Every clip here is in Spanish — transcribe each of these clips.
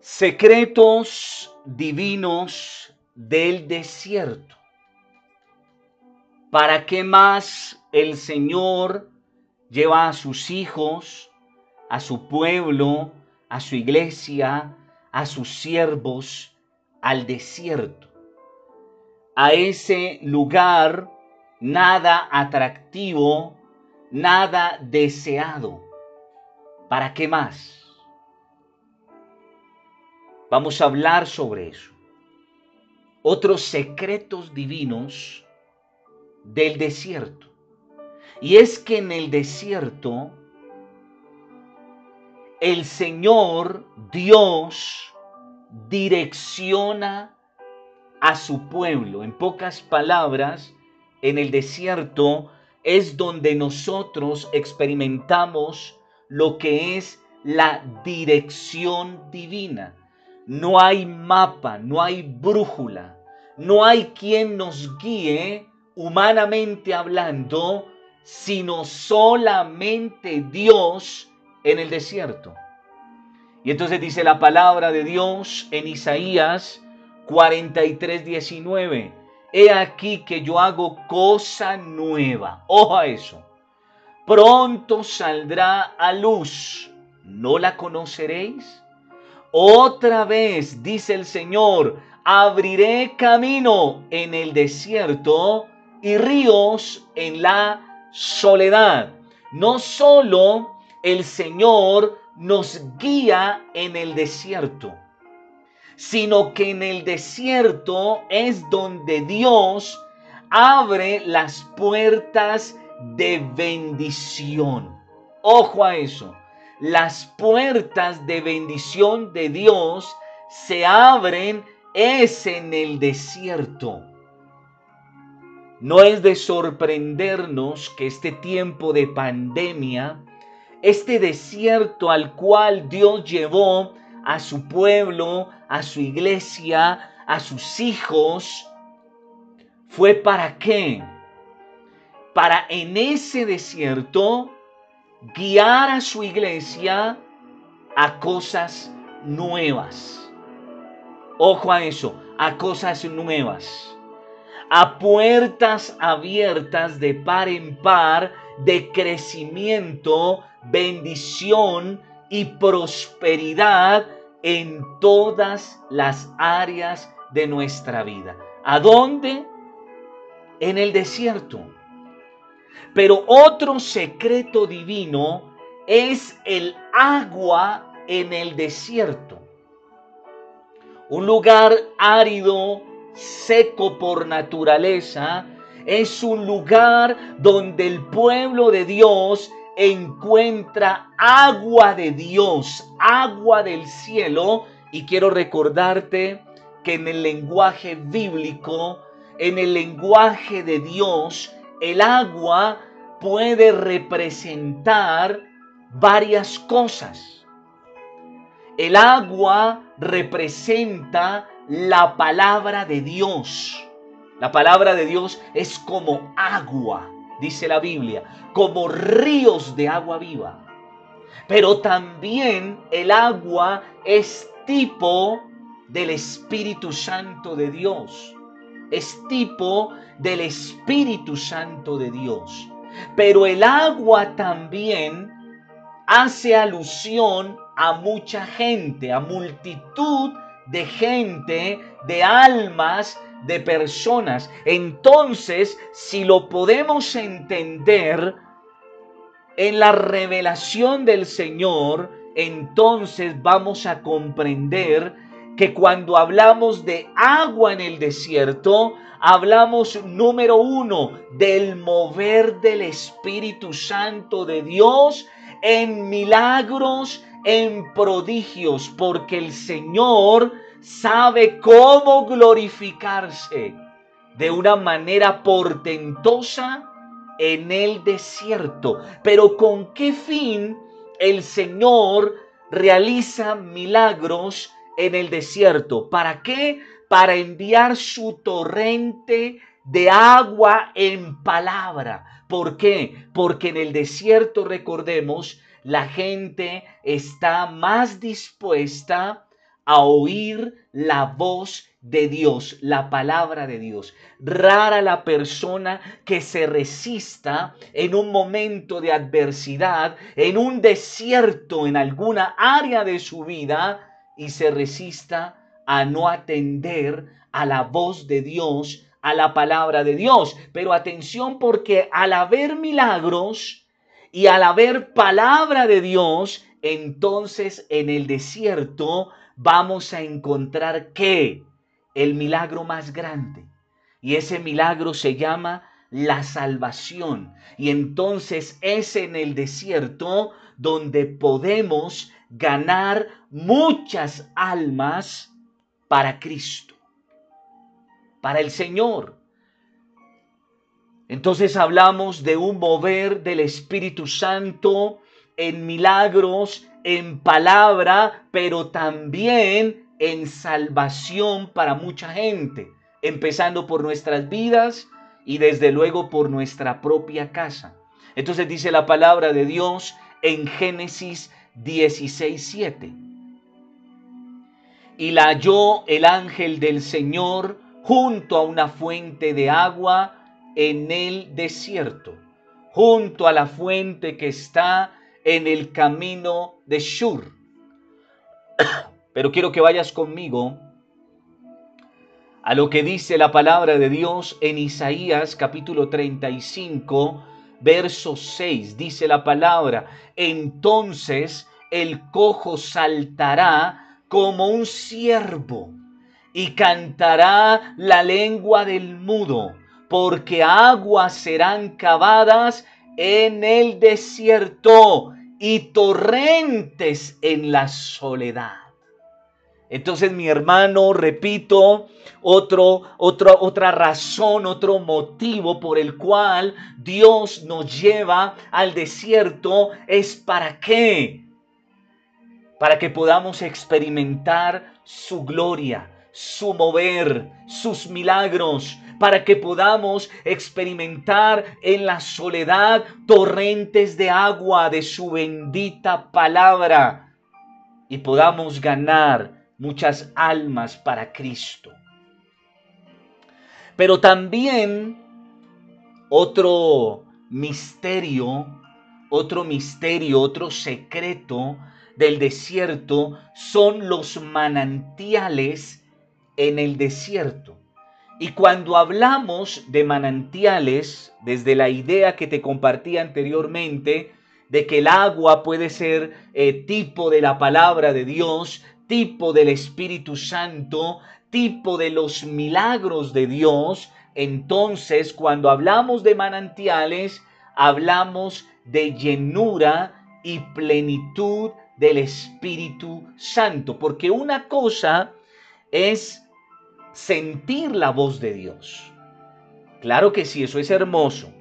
Secretos divinos del desierto. ¿Para qué más el Señor lleva a sus hijos, a su pueblo, a su iglesia, a sus siervos al desierto? A ese lugar nada atractivo, nada deseado. ¿Para qué más? Vamos a hablar sobre eso. Otros secretos divinos del desierto. Y es que en el desierto el Señor Dios direcciona a su pueblo. En pocas palabras, en el desierto es donde nosotros experimentamos lo que es la dirección divina no hay mapa, no hay brújula, no hay quien nos guíe humanamente hablando, sino solamente Dios en el desierto. Y entonces dice la palabra de Dios en Isaías 43, 19. He aquí que yo hago cosa nueva. Ojo a eso. Pronto saldrá a luz. ¿No la conoceréis? Otra vez, dice el Señor, abriré camino en el desierto y ríos en la soledad. No solo el Señor nos guía en el desierto, sino que en el desierto es donde Dios abre las puertas de bendición. Ojo a eso las puertas de bendición de Dios se abren es en el desierto. No es de sorprendernos que este tiempo de pandemia, este desierto al cual Dios llevó a su pueblo, a su iglesia, a sus hijos, fue para qué? Para en ese desierto guiar a su iglesia a cosas nuevas. Ojo a eso, a cosas nuevas. A puertas abiertas de par en par de crecimiento, bendición y prosperidad en todas las áreas de nuestra vida. ¿A dónde? En el desierto. Pero otro secreto divino es el agua en el desierto. Un lugar árido, seco por naturaleza, es un lugar donde el pueblo de Dios encuentra agua de Dios, agua del cielo. Y quiero recordarte que en el lenguaje bíblico, en el lenguaje de Dios, el agua puede representar varias cosas. El agua representa la palabra de Dios. La palabra de Dios es como agua, dice la Biblia, como ríos de agua viva. Pero también el agua es tipo del Espíritu Santo de Dios. Es tipo del Espíritu Santo de Dios. Pero el agua también hace alusión a mucha gente, a multitud de gente, de almas, de personas. Entonces, si lo podemos entender en la revelación del Señor, entonces vamos a comprender que cuando hablamos de agua en el desierto, hablamos número uno del mover del Espíritu Santo de Dios en milagros, en prodigios, porque el Señor sabe cómo glorificarse de una manera portentosa en el desierto. Pero ¿con qué fin el Señor realiza milagros en el desierto. ¿Para qué? Para enviar su torrente de agua en palabra. ¿Por qué? Porque en el desierto, recordemos, la gente está más dispuesta a oír la voz de Dios, la palabra de Dios. Rara la persona que se resista en un momento de adversidad, en un desierto, en alguna área de su vida, y se resista a no atender a la voz de Dios, a la palabra de Dios. Pero atención porque al haber milagros y al haber palabra de Dios, entonces en el desierto vamos a encontrar que el milagro más grande. Y ese milagro se llama la salvación. Y entonces es en el desierto donde podemos ganar muchas almas para Cristo, para el Señor. Entonces hablamos de un mover del Espíritu Santo en milagros, en palabra, pero también en salvación para mucha gente, empezando por nuestras vidas y desde luego por nuestra propia casa. Entonces dice la palabra de Dios en Génesis 16, 7. Y la halló el ángel del Señor junto a una fuente de agua en el desierto, junto a la fuente que está en el camino de Shur. Pero quiero que vayas conmigo a lo que dice la palabra de Dios en Isaías capítulo 35, verso 6. Dice la palabra, entonces el cojo saltará como un ciervo y cantará la lengua del mudo, porque aguas serán cavadas en el desierto y torrentes en la soledad. Entonces, mi hermano, repito, otro, otra razón, otro motivo por el cual Dios nos lleva al desierto es para qué? Para que podamos experimentar su gloria, su mover, sus milagros, para que podamos experimentar en la soledad torrentes de agua de su bendita palabra y podamos ganar muchas almas para Cristo. Pero también otro misterio, otro misterio, otro secreto del desierto son los manantiales en el desierto. Y cuando hablamos de manantiales, desde la idea que te compartí anteriormente, de que el agua puede ser eh, tipo de la palabra de Dios, tipo del Espíritu Santo, tipo de los milagros de Dios, entonces cuando hablamos de manantiales, hablamos de llenura y plenitud del Espíritu Santo, porque una cosa es sentir la voz de Dios. Claro que sí, eso es hermoso.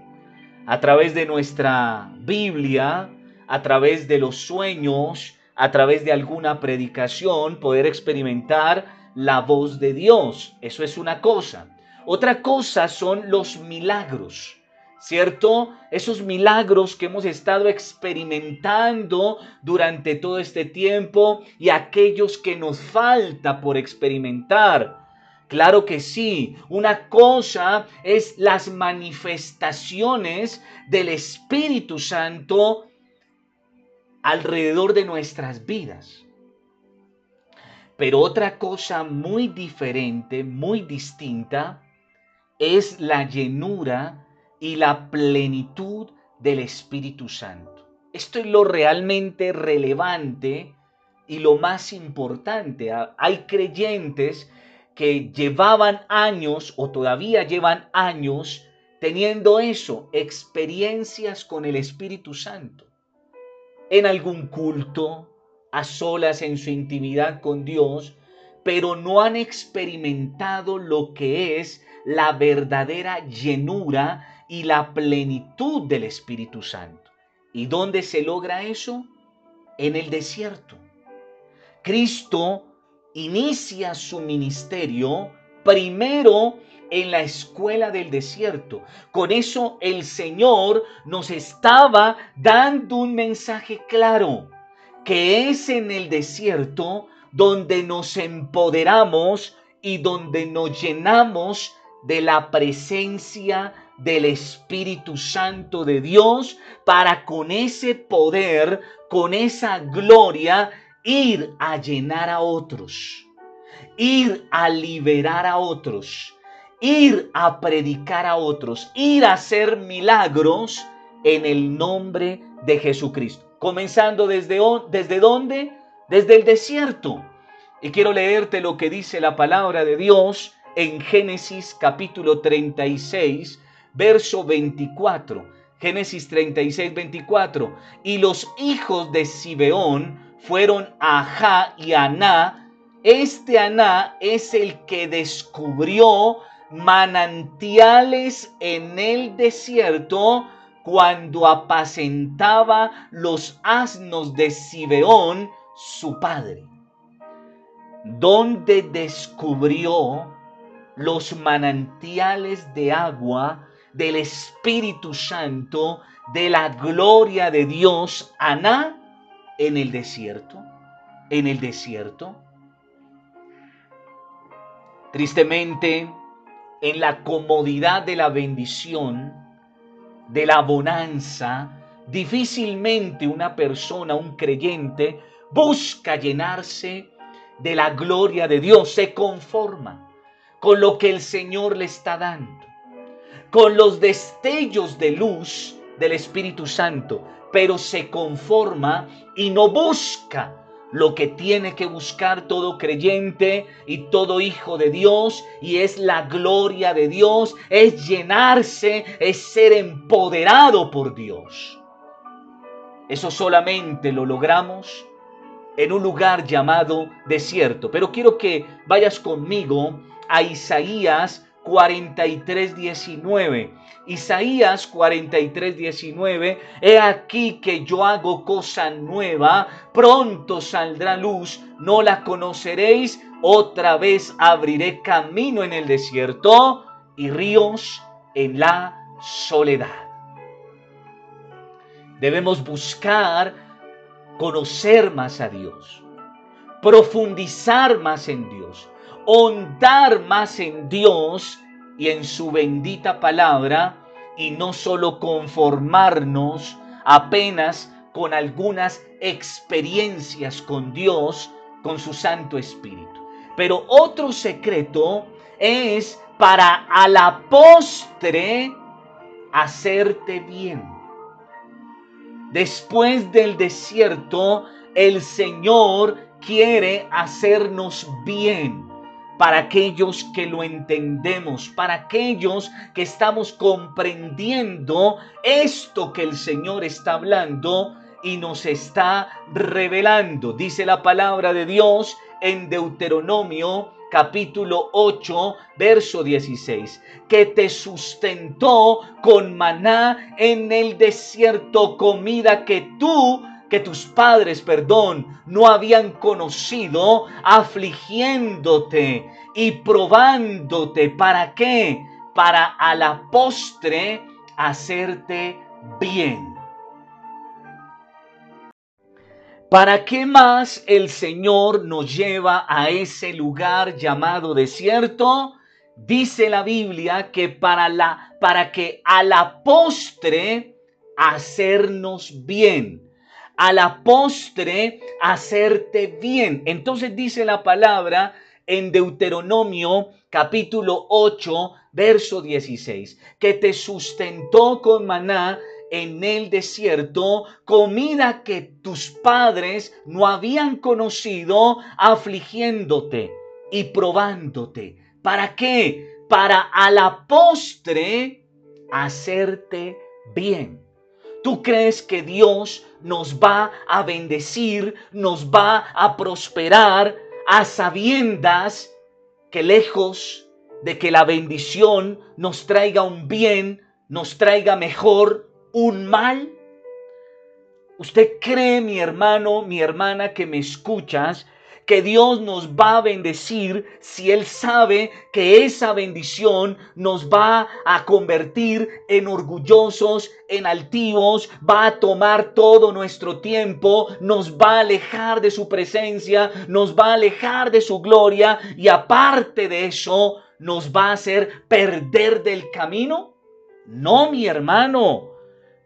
A través de nuestra Biblia, a través de los sueños, a través de alguna predicación, poder experimentar la voz de Dios. Eso es una cosa. Otra cosa son los milagros. ¿Cierto? Esos milagros que hemos estado experimentando durante todo este tiempo y aquellos que nos falta por experimentar. Claro que sí, una cosa es las manifestaciones del Espíritu Santo alrededor de nuestras vidas. Pero otra cosa muy diferente, muy distinta, es la llenura y la plenitud del Espíritu Santo. Esto es lo realmente relevante y lo más importante. Hay creyentes que llevaban años o todavía llevan años teniendo eso, experiencias con el Espíritu Santo. En algún culto, a solas en su intimidad con Dios, pero no han experimentado lo que es la verdadera llenura y la plenitud del Espíritu Santo. ¿Y dónde se logra eso? En el desierto. Cristo inicia su ministerio primero en la escuela del desierto. Con eso el Señor nos estaba dando un mensaje claro que es en el desierto donde nos empoderamos y donde nos llenamos de la presencia del Espíritu Santo de Dios para con ese poder, con esa gloria, ir a llenar a otros, ir a liberar a otros, ir a predicar a otros, ir a hacer milagros en el nombre de Jesucristo. Comenzando desde, desde dónde? Desde el desierto. Y quiero leerte lo que dice la palabra de Dios en Génesis capítulo 36, verso 24. Génesis 36, 24. Y los hijos de Sibeón fueron Ajá y Aná. Este Aná es el que descubrió manantiales en el desierto cuando apacentaba los asnos de Sibeón, su padre. Donde descubrió los manantiales de agua del Espíritu Santo, de la gloria de Dios, Aná, en el desierto, en el desierto. Tristemente, en la comodidad de la bendición, de la bonanza, difícilmente una persona, un creyente, busca llenarse de la gloria de Dios, se conforma con lo que el Señor le está dando, con los destellos de luz del Espíritu Santo, pero se conforma y no busca lo que tiene que buscar todo creyente y todo hijo de Dios, y es la gloria de Dios, es llenarse, es ser empoderado por Dios. Eso solamente lo logramos en un lugar llamado desierto. Pero quiero que vayas conmigo a Isaías 43, 19. Isaías 43, 19. He aquí que yo hago cosa nueva, pronto saldrá luz, no la conoceréis, otra vez abriré camino en el desierto y ríos en la soledad. Debemos buscar conocer más a Dios, profundizar más en Dios hondar más en Dios y en su bendita palabra y no solo conformarnos apenas con algunas experiencias con Dios, con su Santo Espíritu. Pero otro secreto es para a la postre hacerte bien. Después del desierto, el Señor quiere hacernos bien para aquellos que lo entendemos, para aquellos que estamos comprendiendo esto que el Señor está hablando y nos está revelando. Dice la palabra de Dios en Deuteronomio capítulo 8, verso 16, que te sustentó con maná en el desierto, comida que tú que tus padres, perdón, no habían conocido, afligiéndote y probándote. ¿Para qué? Para a la postre hacerte bien. ¿Para qué más el Señor nos lleva a ese lugar llamado desierto? Dice la Biblia que para la para que a la postre hacernos bien a la postre hacerte bien. Entonces dice la palabra en Deuteronomio capítulo 8, verso 16, que te sustentó con maná en el desierto, comida que tus padres no habían conocido, afligiéndote y probándote. ¿Para qué? Para a la postre hacerte bien. ¿Tú crees que Dios nos va a bendecir, nos va a prosperar a sabiendas que lejos de que la bendición nos traiga un bien, nos traiga mejor un mal? ¿Usted cree, mi hermano, mi hermana, que me escuchas, que Dios nos va a bendecir si Él sabe que esa bendición nos va a convertir en orgullosos, en altivos, va a tomar todo nuestro tiempo, nos va a alejar de su presencia, nos va a alejar de su gloria y aparte de eso, nos va a hacer perder del camino? No, mi hermano.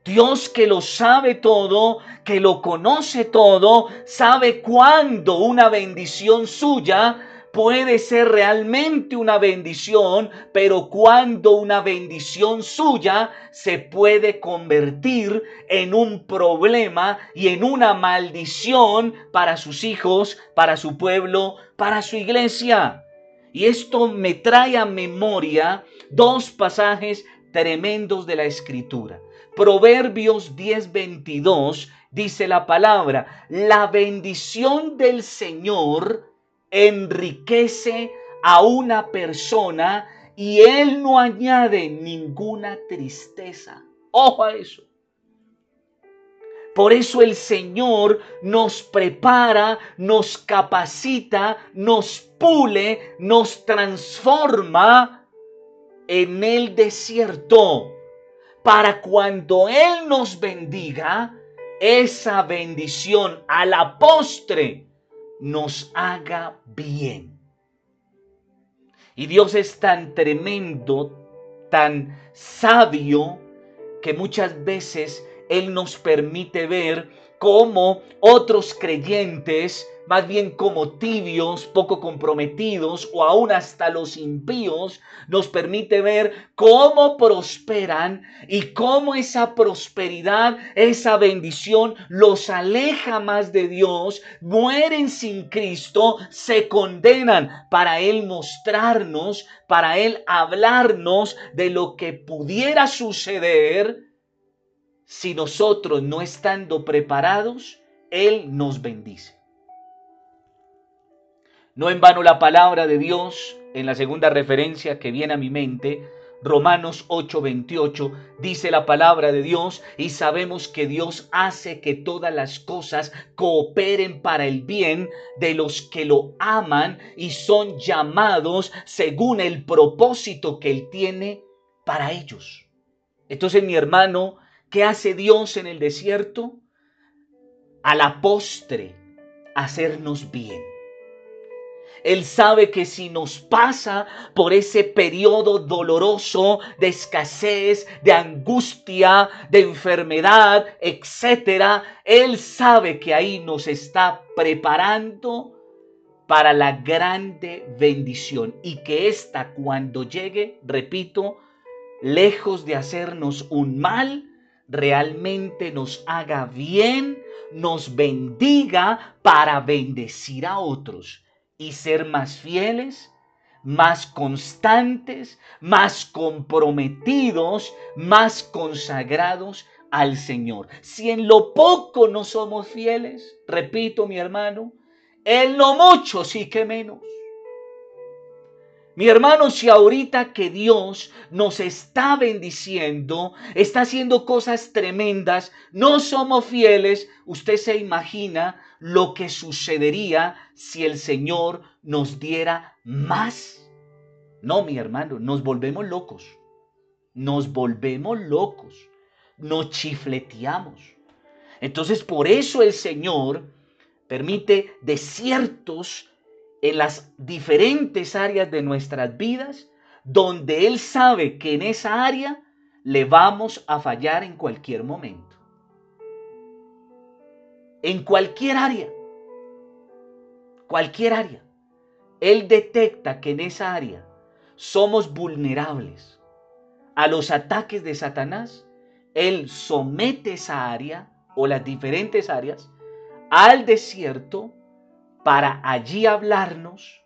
Dios que lo sabe todo, que lo conoce todo, sabe cuándo una bendición suya puede ser realmente una bendición, pero cuando una bendición suya se puede convertir en un problema y en una maldición para sus hijos, para su pueblo, para su iglesia. Y esto me trae a memoria dos pasajes tremendos de la escritura. Proverbios 10:22 dice la palabra, la bendición del Señor enriquece a una persona y Él no añade ninguna tristeza. Ojo a eso. Por eso el Señor nos prepara, nos capacita, nos pule, nos transforma en el desierto para cuando Él nos bendiga, esa bendición a la postre nos haga bien. Y Dios es tan tremendo, tan sabio, que muchas veces Él nos permite ver cómo otros creyentes más bien como tibios, poco comprometidos o aún hasta los impíos, nos permite ver cómo prosperan y cómo esa prosperidad, esa bendición los aleja más de Dios, mueren sin Cristo, se condenan para Él mostrarnos, para Él hablarnos de lo que pudiera suceder si nosotros no estando preparados, Él nos bendice. No en vano la palabra de Dios, en la segunda referencia que viene a mi mente, Romanos 8:28, dice la palabra de Dios y sabemos que Dios hace que todas las cosas cooperen para el bien de los que lo aman y son llamados según el propósito que Él tiene para ellos. Entonces mi hermano, ¿qué hace Dios en el desierto? A la postre, hacernos bien. Él sabe que si nos pasa por ese periodo doloroso de escasez, de angustia, de enfermedad, etcétera, Él sabe que ahí nos está preparando para la grande bendición y que ésta cuando llegue, repito, lejos de hacernos un mal, realmente nos haga bien, nos bendiga para bendecir a otros y ser más fieles, más constantes, más comprometidos, más consagrados al Señor. Si en lo poco no somos fieles, repito mi hermano, en lo mucho sí que menos. Mi hermano, si ahorita que Dios nos está bendiciendo, está haciendo cosas tremendas, no somos fieles, usted se imagina lo que sucedería si el Señor nos diera más. No, mi hermano, nos volvemos locos. Nos volvemos locos. Nos chifleteamos. Entonces, por eso el Señor permite desiertos en las diferentes áreas de nuestras vidas, donde Él sabe que en esa área le vamos a fallar en cualquier momento. En cualquier área, cualquier área, Él detecta que en esa área somos vulnerables a los ataques de Satanás, Él somete esa área o las diferentes áreas al desierto para allí hablarnos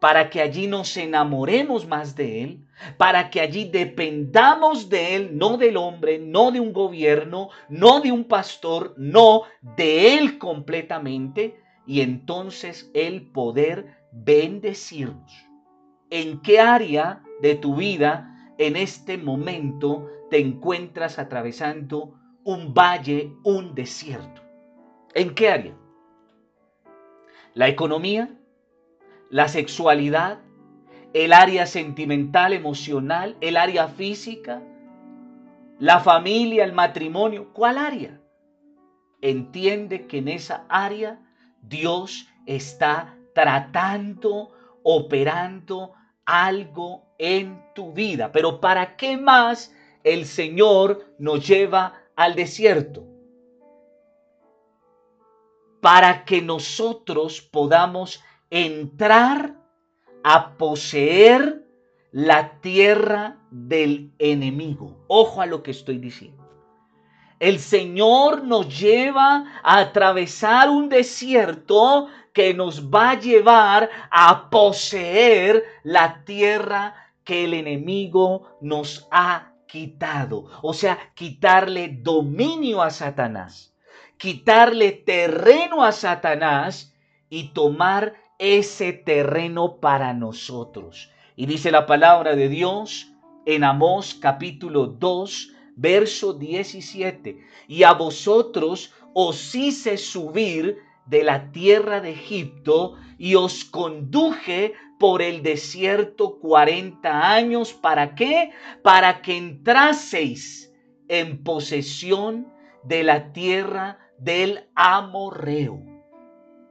para que allí nos enamoremos más de Él, para que allí dependamos de Él, no del hombre, no de un gobierno, no de un pastor, no de Él completamente, y entonces el poder bendecirnos. ¿En qué área de tu vida en este momento te encuentras atravesando un valle, un desierto? ¿En qué área? ¿La economía? la sexualidad, el área sentimental, emocional, el área física, la familia, el matrimonio. ¿Cuál área? Entiende que en esa área Dios está tratando, operando algo en tu vida. Pero ¿para qué más el Señor nos lleva al desierto? Para que nosotros podamos entrar a poseer la tierra del enemigo. Ojo a lo que estoy diciendo. El Señor nos lleva a atravesar un desierto que nos va a llevar a poseer la tierra que el enemigo nos ha quitado. O sea, quitarle dominio a Satanás, quitarle terreno a Satanás y tomar ese terreno para nosotros. Y dice la palabra de Dios en Amós capítulo 2, verso 17. Y a vosotros os hice subir de la tierra de Egipto y os conduje por el desierto cuarenta años. ¿Para qué? Para que entraseis en posesión de la tierra del amorreo.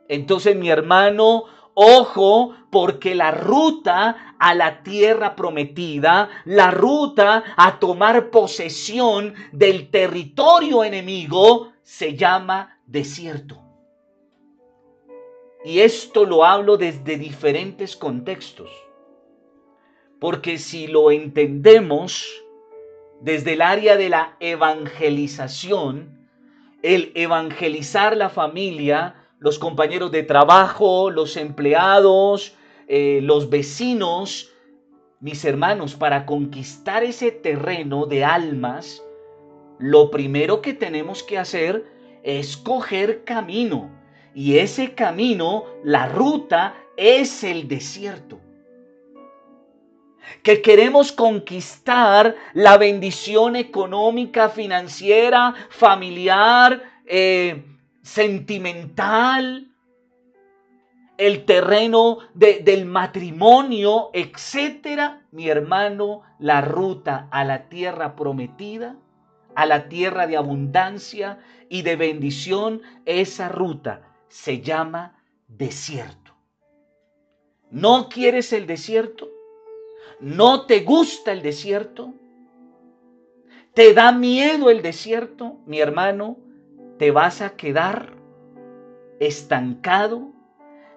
Entonces mi hermano, Ojo, porque la ruta a la tierra prometida, la ruta a tomar posesión del territorio enemigo, se llama desierto. Y esto lo hablo desde diferentes contextos. Porque si lo entendemos desde el área de la evangelización, el evangelizar la familia, los compañeros de trabajo, los empleados, eh, los vecinos, mis hermanos, para conquistar ese terreno de almas, lo primero que tenemos que hacer es coger camino. Y ese camino, la ruta, es el desierto. Que queremos conquistar la bendición económica, financiera, familiar, eh, sentimental, el terreno del matrimonio, etcétera, mi hermano, la ruta a la tierra prometida, a la tierra de abundancia y de bendición, esa ruta se llama desierto. ¿No quieres el desierto? ¿No te gusta el desierto? ¿Te da miedo el desierto, mi hermano? te vas a quedar estancado,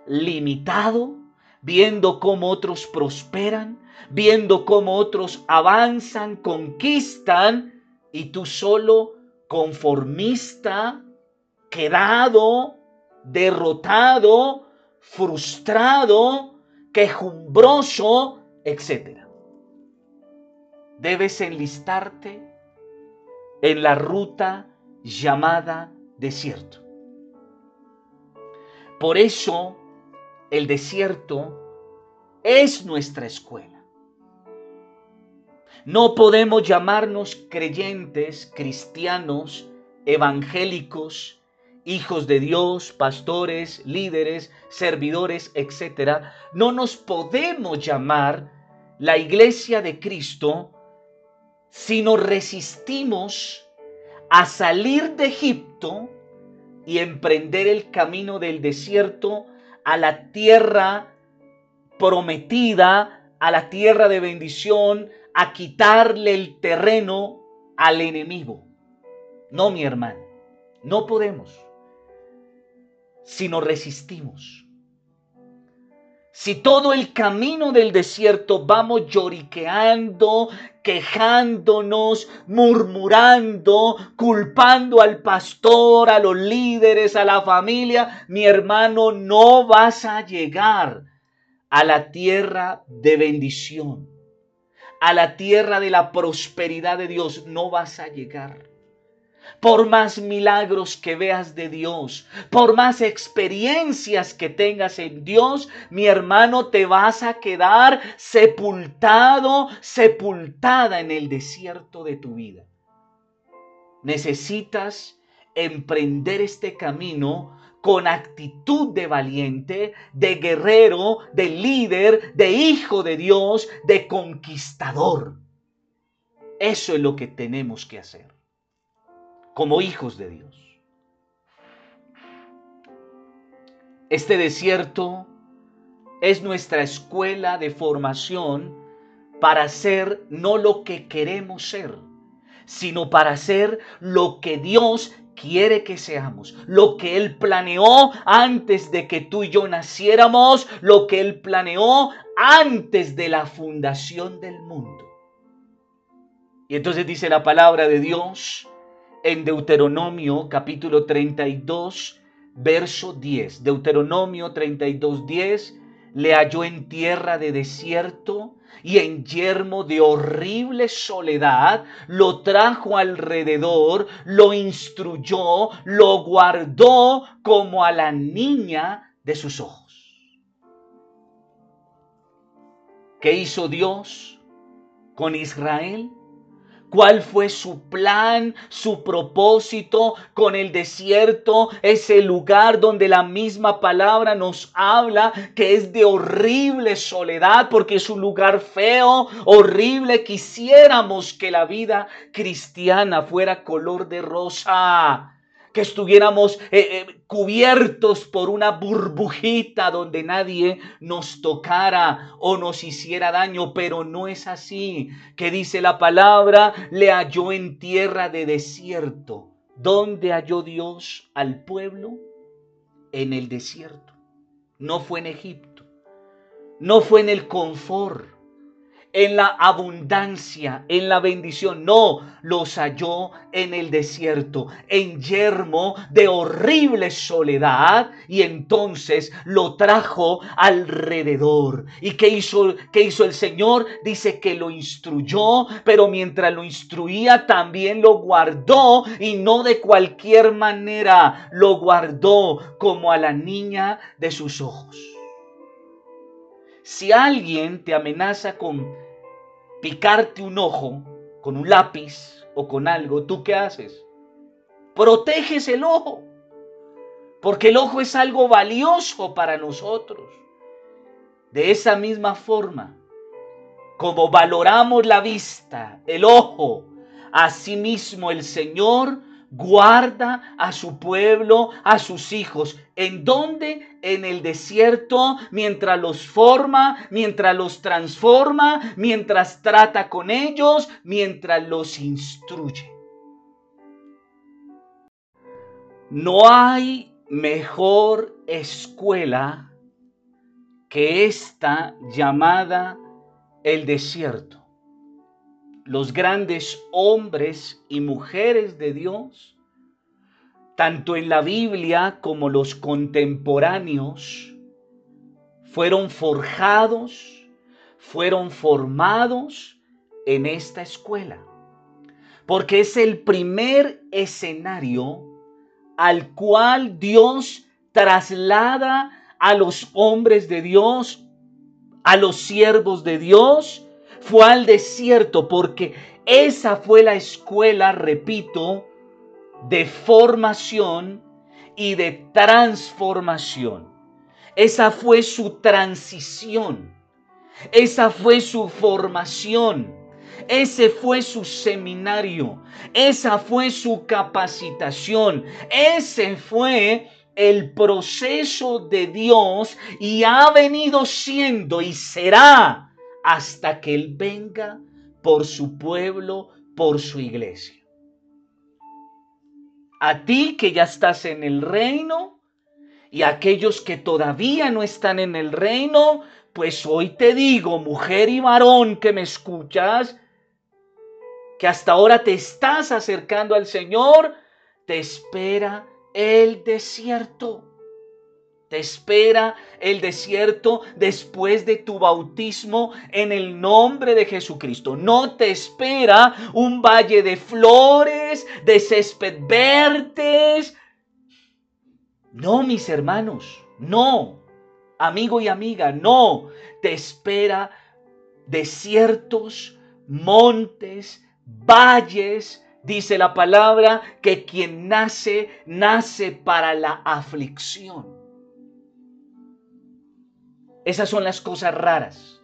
limitado, viendo cómo otros prosperan, viendo cómo otros avanzan, conquistan, y tú solo conformista, quedado, derrotado, frustrado, quejumbroso, etc. Debes enlistarte en la ruta llamada desierto. Por eso el desierto es nuestra escuela. No podemos llamarnos creyentes, cristianos, evangélicos, hijos de Dios, pastores, líderes, servidores, etc. No nos podemos llamar la iglesia de Cristo si nos resistimos a salir de Egipto y emprender el camino del desierto a la tierra prometida, a la tierra de bendición, a quitarle el terreno al enemigo. No, mi hermano, no podemos si nos resistimos. Si todo el camino del desierto vamos lloriqueando, quejándonos, murmurando, culpando al pastor, a los líderes, a la familia, mi hermano, no vas a llegar a la tierra de bendición, a la tierra de la prosperidad de Dios, no vas a llegar por más milagros que veas de Dios, por más experiencias que tengas en Dios, mi hermano, te vas a quedar sepultado, sepultada en el desierto de tu vida. Necesitas emprender este camino con actitud de valiente, de guerrero, de líder, de hijo de Dios, de conquistador. Eso es lo que tenemos que hacer como hijos de Dios. Este desierto es nuestra escuela de formación para ser no lo que queremos ser, sino para ser lo que Dios quiere que seamos, lo que Él planeó antes de que tú y yo naciéramos, lo que Él planeó antes de la fundación del mundo. Y entonces dice la palabra de Dios en Deuteronomio capítulo 32, verso 10. Deuteronomio 32, 10, le halló en tierra de desierto y en yermo de horrible soledad, lo trajo alrededor, lo instruyó, lo guardó como a la niña de sus ojos. ¿Qué hizo Dios con Israel? Cuál fue su plan, su propósito con el desierto, ese lugar donde la misma palabra nos habla que es de horrible soledad, porque es un lugar feo, horrible. Quisiéramos que la vida cristiana fuera color de rosa que estuviéramos eh, eh, cubiertos por una burbujita donde nadie nos tocara o nos hiciera daño, pero no es así. Que dice la palabra, le halló en tierra de desierto. ¿Dónde halló Dios al pueblo? En el desierto. No fue en Egipto. No fue en el confort en la abundancia, en la bendición. No, los halló en el desierto, en yermo de horrible soledad, y entonces lo trajo alrededor. ¿Y qué hizo, qué hizo el Señor? Dice que lo instruyó, pero mientras lo instruía también lo guardó, y no de cualquier manera, lo guardó como a la niña de sus ojos. Si alguien te amenaza con picarte un ojo con un lápiz o con algo, ¿tú qué haces? Proteges el ojo, porque el ojo es algo valioso para nosotros. De esa misma forma, como valoramos la vista, el ojo, asimismo el Señor guarda a su pueblo, a sus hijos. ¿En dónde? En el desierto, mientras los forma, mientras los transforma, mientras trata con ellos, mientras los instruye. No hay mejor escuela que esta llamada el desierto los grandes hombres y mujeres de Dios, tanto en la Biblia como los contemporáneos, fueron forjados, fueron formados en esta escuela, porque es el primer escenario al cual Dios traslada a los hombres de Dios, a los siervos de Dios, fue al desierto porque esa fue la escuela, repito, de formación y de transformación. Esa fue su transición. Esa fue su formación. Ese fue su seminario. Esa fue su capacitación. Ese fue el proceso de Dios y ha venido siendo y será hasta que Él venga por su pueblo, por su iglesia. A ti que ya estás en el reino y a aquellos que todavía no están en el reino, pues hoy te digo, mujer y varón que me escuchas, que hasta ahora te estás acercando al Señor, te espera el desierto. Te espera el desierto después de tu bautismo en el nombre de Jesucristo. No te espera un valle de flores, de césped verdes. No, mis hermanos, no. Amigo y amiga, no. Te espera desiertos, montes, valles dice la palabra que quien nace, nace para la aflicción. Esas son las cosas raras,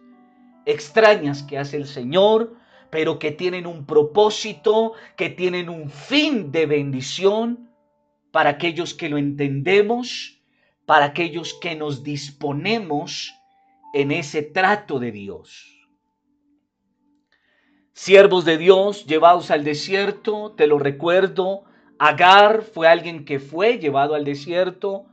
extrañas que hace el Señor, pero que tienen un propósito, que tienen un fin de bendición para aquellos que lo entendemos, para aquellos que nos disponemos en ese trato de Dios. Siervos de Dios llevados al desierto, te lo recuerdo. Agar fue alguien que fue llevado al desierto.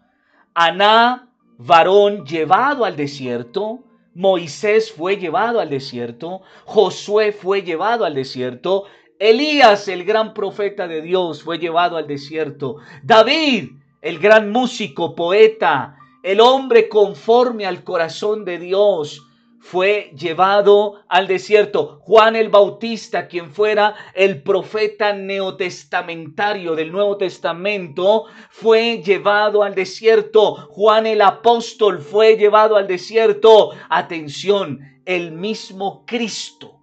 Aná, varón llevado al desierto. Moisés fue llevado al desierto. Josué fue llevado al desierto. Elías, el gran profeta de Dios, fue llevado al desierto. David, el gran músico, poeta, el hombre conforme al corazón de Dios, fue llevado al desierto. Juan el Bautista, quien fuera el profeta neotestamentario del Nuevo Testamento, fue llevado al desierto. Juan el apóstol fue llevado al desierto. Atención, el mismo Cristo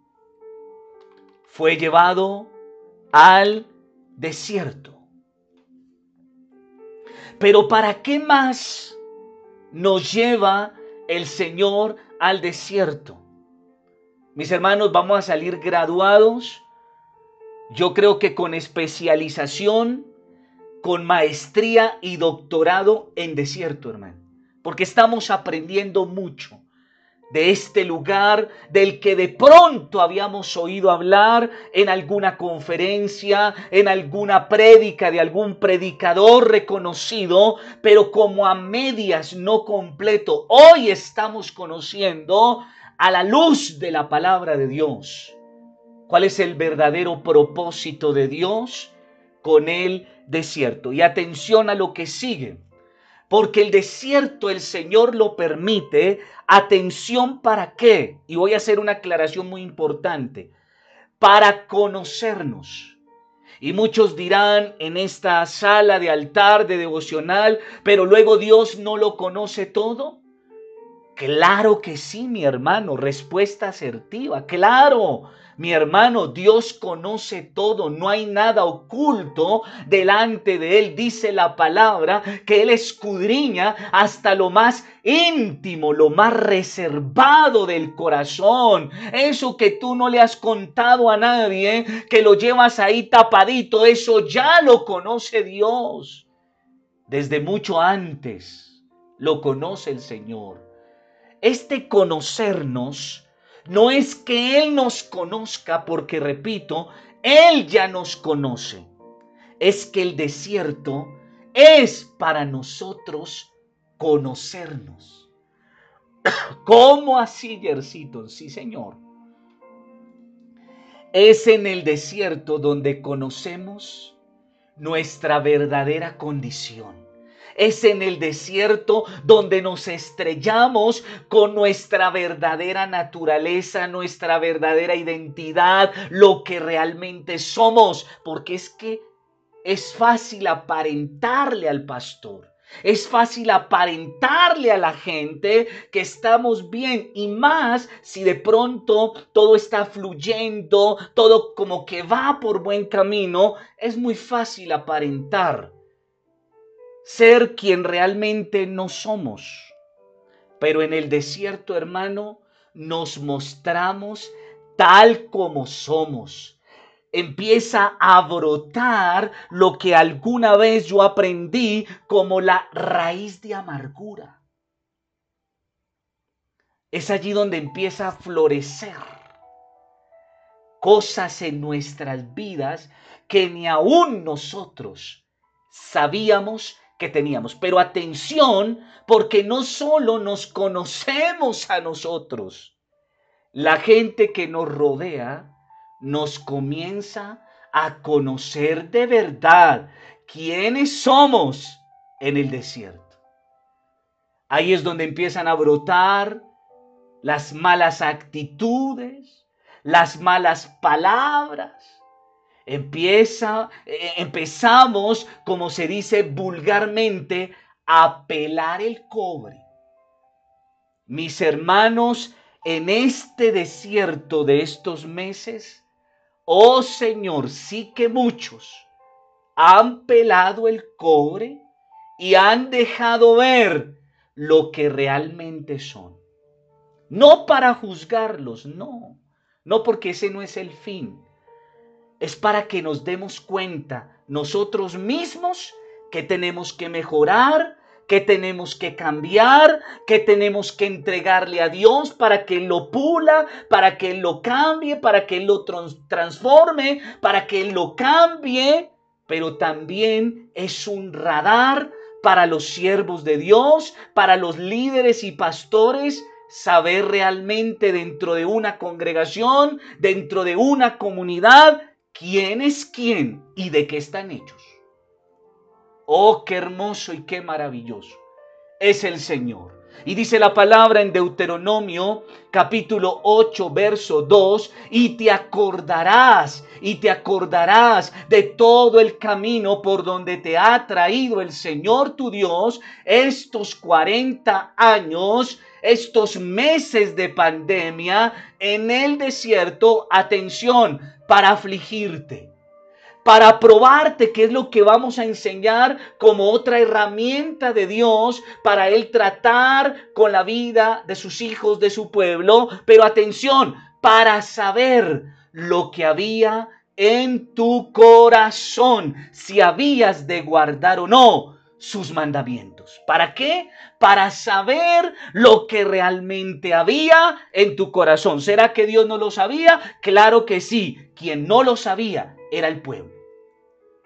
fue llevado al desierto. Pero ¿para qué más nos lleva el Señor al desierto. Mis hermanos, vamos a salir graduados, yo creo que con especialización, con maestría y doctorado en desierto, hermano. Porque estamos aprendiendo mucho de este lugar del que de pronto habíamos oído hablar en alguna conferencia, en alguna prédica de algún predicador reconocido, pero como a medias, no completo. Hoy estamos conociendo a la luz de la palabra de Dios. ¿Cuál es el verdadero propósito de Dios con el desierto? Y atención a lo que sigue porque el desierto el Señor lo permite. Atención para qué. Y voy a hacer una aclaración muy importante. Para conocernos. Y muchos dirán en esta sala de altar, de devocional, pero luego Dios no lo conoce todo. Claro que sí, mi hermano, respuesta asertiva. Claro, mi hermano, Dios conoce todo, no hay nada oculto delante de Él. Dice la palabra que Él escudriña hasta lo más íntimo, lo más reservado del corazón. Eso que tú no le has contado a nadie, que lo llevas ahí tapadito, eso ya lo conoce Dios. Desde mucho antes lo conoce el Señor. Este conocernos no es que Él nos conozca, porque repito, Él ya nos conoce. Es que el desierto es para nosotros conocernos. ¿Cómo así, Yercito? Sí, Señor. Es en el desierto donde conocemos nuestra verdadera condición. Es en el desierto donde nos estrellamos con nuestra verdadera naturaleza, nuestra verdadera identidad, lo que realmente somos. Porque es que es fácil aparentarle al pastor. Es fácil aparentarle a la gente que estamos bien y más si de pronto todo está fluyendo, todo como que va por buen camino, es muy fácil aparentar ser quien realmente no somos. Pero en el desierto, hermano, nos mostramos tal como somos. Empieza a brotar lo que alguna vez yo aprendí como la raíz de amargura. Es allí donde empieza a florecer cosas en nuestras vidas que ni aún nosotros sabíamos que teníamos. Pero atención, porque no solo nos conocemos a nosotros, la gente que nos rodea nos comienza a conocer de verdad quiénes somos en el desierto. Ahí es donde empiezan a brotar las malas actitudes, las malas palabras, Empieza, eh, empezamos, como se dice vulgarmente, a pelar el cobre. Mis hermanos, en este desierto de estos meses, oh Señor, sí que muchos han pelado el cobre y han dejado ver lo que realmente son. No para juzgarlos, no, no porque ese no es el fin. Es para que nos demos cuenta nosotros mismos que tenemos que mejorar, que tenemos que cambiar, que tenemos que entregarle a Dios para que Él lo pula, para que Él lo cambie, para que Él lo transforme, para que Él lo cambie, pero también es un radar para los siervos de Dios, para los líderes y pastores, saber realmente dentro de una congregación, dentro de una comunidad, quién es quién y de qué están hechos. Oh, qué hermoso y qué maravilloso es el Señor. Y dice la palabra en Deuteronomio capítulo 8, verso 2, y te acordarás, y te acordarás de todo el camino por donde te ha traído el Señor tu Dios estos 40 años, estos meses de pandemia en el desierto, atención, para afligirte para probarte qué es lo que vamos a enseñar como otra herramienta de Dios para Él tratar con la vida de sus hijos, de su pueblo. Pero atención, para saber lo que había en tu corazón, si habías de guardar o no sus mandamientos. ¿Para qué? Para saber lo que realmente había en tu corazón. ¿Será que Dios no lo sabía? Claro que sí. Quien no lo sabía era el pueblo.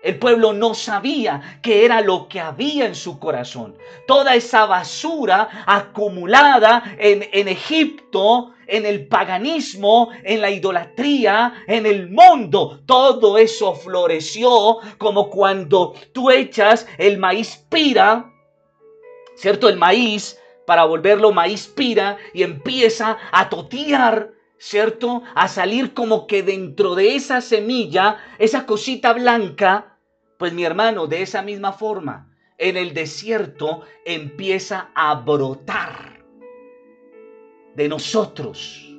El pueblo no sabía qué era lo que había en su corazón. Toda esa basura acumulada en, en, Egipto, en el paganismo, en la idolatría, en el mundo. Todo eso floreció como cuando tú echas el maíz pira, ¿cierto? El maíz para volverlo maíz pira y empieza a totear ¿cierto? A salir como que dentro de esa semilla, esa cosita blanca, pues mi hermano, de esa misma forma, en el desierto empieza a brotar de nosotros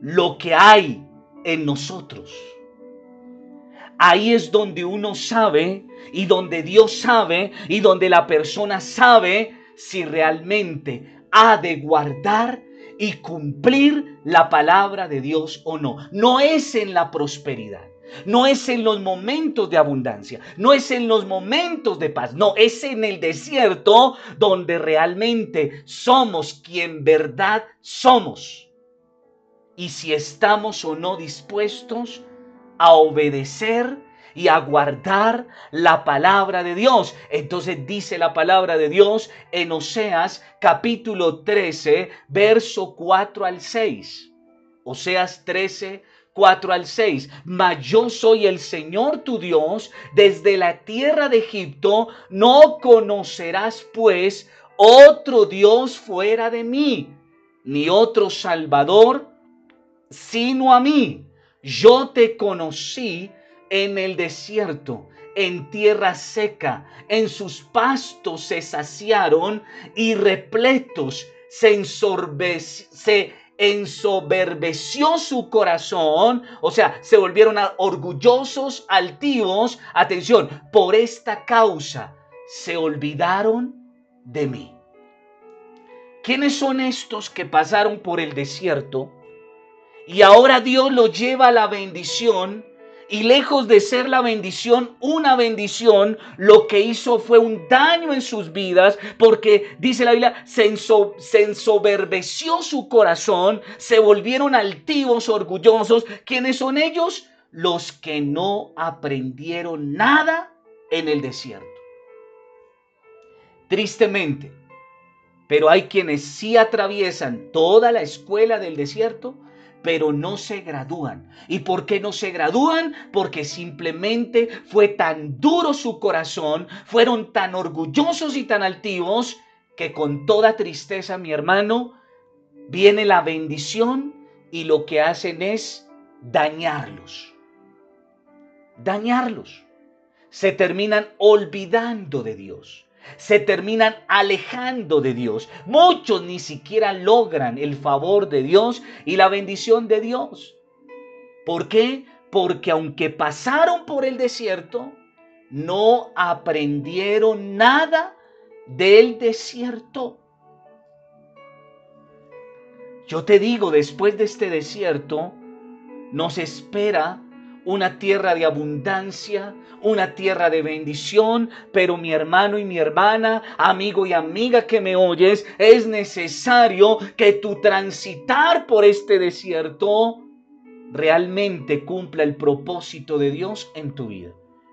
lo que hay en nosotros. Ahí es donde uno sabe y donde Dios sabe y donde la persona sabe si realmente ha de guardar y cumplir la palabra de Dios o no. No es en la prosperidad. No es en los momentos de abundancia, no es en los momentos de paz, no, es en el desierto donde realmente somos quien verdad somos. Y si estamos o no dispuestos a obedecer y a guardar la palabra de Dios. Entonces dice la palabra de Dios en Oseas capítulo 13, verso 4 al 6. Oseas 13, 4 al 6. Mas yo soy el Señor tu Dios, desde la tierra de Egipto, no conocerás pues otro Dios fuera de mí, ni otro Salvador sino a mí. Yo te conocí en el desierto, en tierra seca, en sus pastos se saciaron y repletos se, se ensoberbeció su corazón, o sea, se volvieron orgullosos, altivos, atención, por esta causa se olvidaron de mí. ¿Quiénes son estos que pasaron por el desierto y ahora Dios los lleva a la bendición y lejos de ser la bendición, una bendición, lo que hizo fue un daño en sus vidas, porque dice la Biblia, se, ensoberbeció su corazón, se volvieron altivos, orgullosos. ¿Quiénes son ellos? Los que no aprendieron nada en el desierto. Tristemente, pero hay quienes sí atraviesan toda la escuela del desierto pero no se gradúan. ¿Y por qué no se gradúan? Porque simplemente fue tan duro su corazón, fueron tan orgullosos y tan altivos, que con toda tristeza, mi hermano, viene la bendición y lo que hacen es dañarlos. Dañarlos. Se terminan olvidando de Dios se terminan alejando de Dios. Muchos ni siquiera logran el favor de Dios y la bendición de Dios. ¿Por qué? porque aunque pasaron por el desierto, no aprendieron nada del desierto. Yo te digo, después de este desierto, nos espera una tierra de abundancia, una tierra de bendición, pero mi hermano y mi hermana, amigo y amiga que me oyes, es necesario que tu transitar por este desierto realmente cumpla el propósito de Dios en tu vida.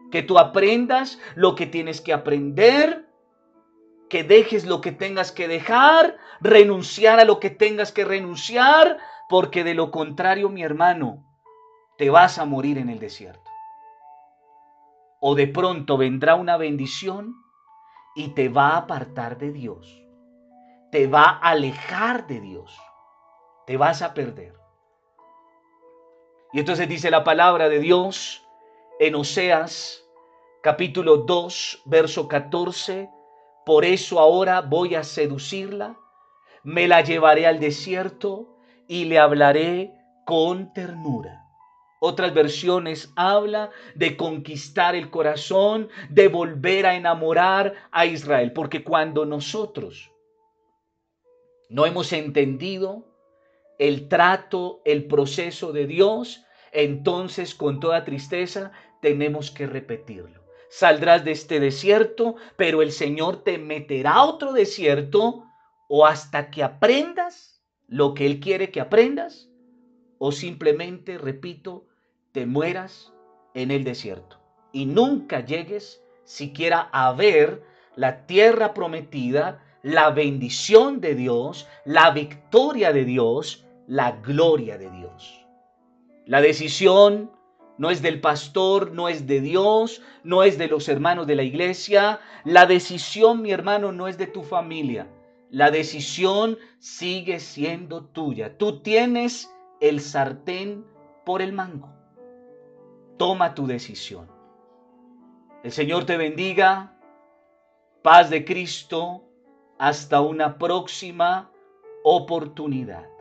Que tú aprendas lo que tienes que aprender, que dejes lo que tengas que dejar, renunciar a lo que tengas que renunciar, porque de lo contrario, mi hermano, te vas a morir en el desierto. O de pronto vendrá una bendición y te va a apartar de Dios. Te va a alejar de Dios. Te vas a perder. Y entonces dice la palabra de Dios en Oseas capítulo 2, verso 14, por eso ahora voy a seducirla, me la llevaré al desierto y le hablaré con ternura. Otras versiones habla de conquistar el corazón, de volver a enamorar a Israel, porque cuando nosotros no hemos entendido el trato, el proceso de Dios, entonces con toda tristeza tenemos que repetirlo. Saldrás de este desierto, pero el Señor te meterá a otro desierto o hasta que aprendas lo que Él quiere que aprendas, o simplemente, repito, te mueras en el desierto y nunca llegues siquiera a ver la tierra prometida, la bendición de Dios, la victoria de Dios, la gloria de Dios. La decisión no es del pastor, no es de Dios, no es de los hermanos de la iglesia. La decisión, mi hermano, no es de tu familia. La decisión sigue siendo tuya. Tú tienes el sartén por el mango. Toma tu decisión. El Señor te bendiga. Paz de Cristo. Hasta una próxima oportunidad.